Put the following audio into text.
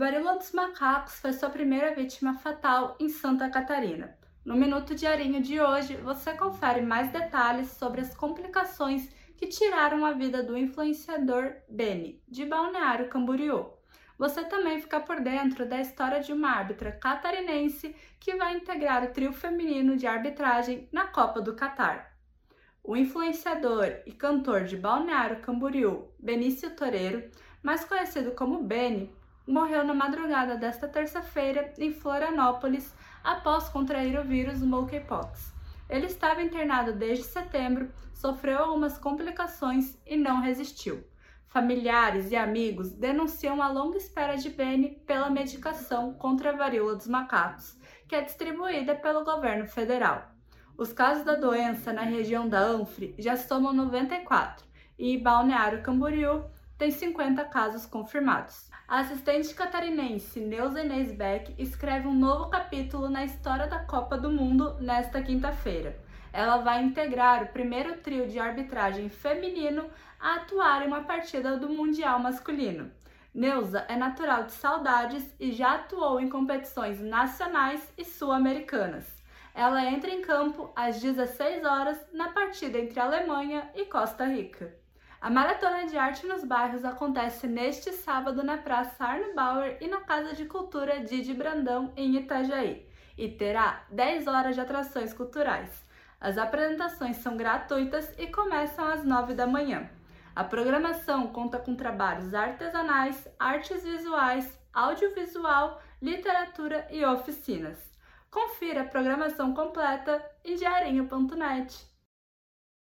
Varíola dos macacos foi sua primeira vítima fatal em Santa Catarina. No Minuto Diarinho de hoje, você confere mais detalhes sobre as complicações que tiraram a vida do influenciador Beni, de Balneário Camboriú. Você também fica por dentro da história de uma árbitra catarinense que vai integrar o trio feminino de arbitragem na Copa do Catar. O influenciador e cantor de Balneário Camboriú, Benício Toreiro, mais conhecido como Beni, morreu na madrugada desta terça-feira em Florianópolis após contrair o vírus monkeypox. Ele estava internado desde setembro, sofreu algumas complicações e não resistiu. Familiares e amigos denunciam a longa espera de Benny pela medicação contra a varíola dos macacos, que é distribuída pelo governo federal. Os casos da doença na região da Anfre já somam 94 e Balneário Camboriú tem 50 casos confirmados. A assistente catarinense Neuza Inês Beck escreve um novo capítulo na história da Copa do Mundo nesta quinta-feira. Ela vai integrar o primeiro trio de arbitragem feminino a atuar em uma partida do Mundial masculino. Neuza é natural de Saudades e já atuou em competições nacionais e sul-americanas. Ela entra em campo às 16 horas na partida entre Alemanha e Costa Rica. A Maratona de Arte nos Bairros acontece neste sábado na Praça Arno Bauer e na Casa de Cultura Didi Brandão, em Itajaí, e terá 10 horas de atrações culturais. As apresentações são gratuitas e começam às 9 da manhã. A programação conta com trabalhos artesanais, artes visuais, audiovisual, literatura e oficinas. Confira a programação completa em diarinho.net.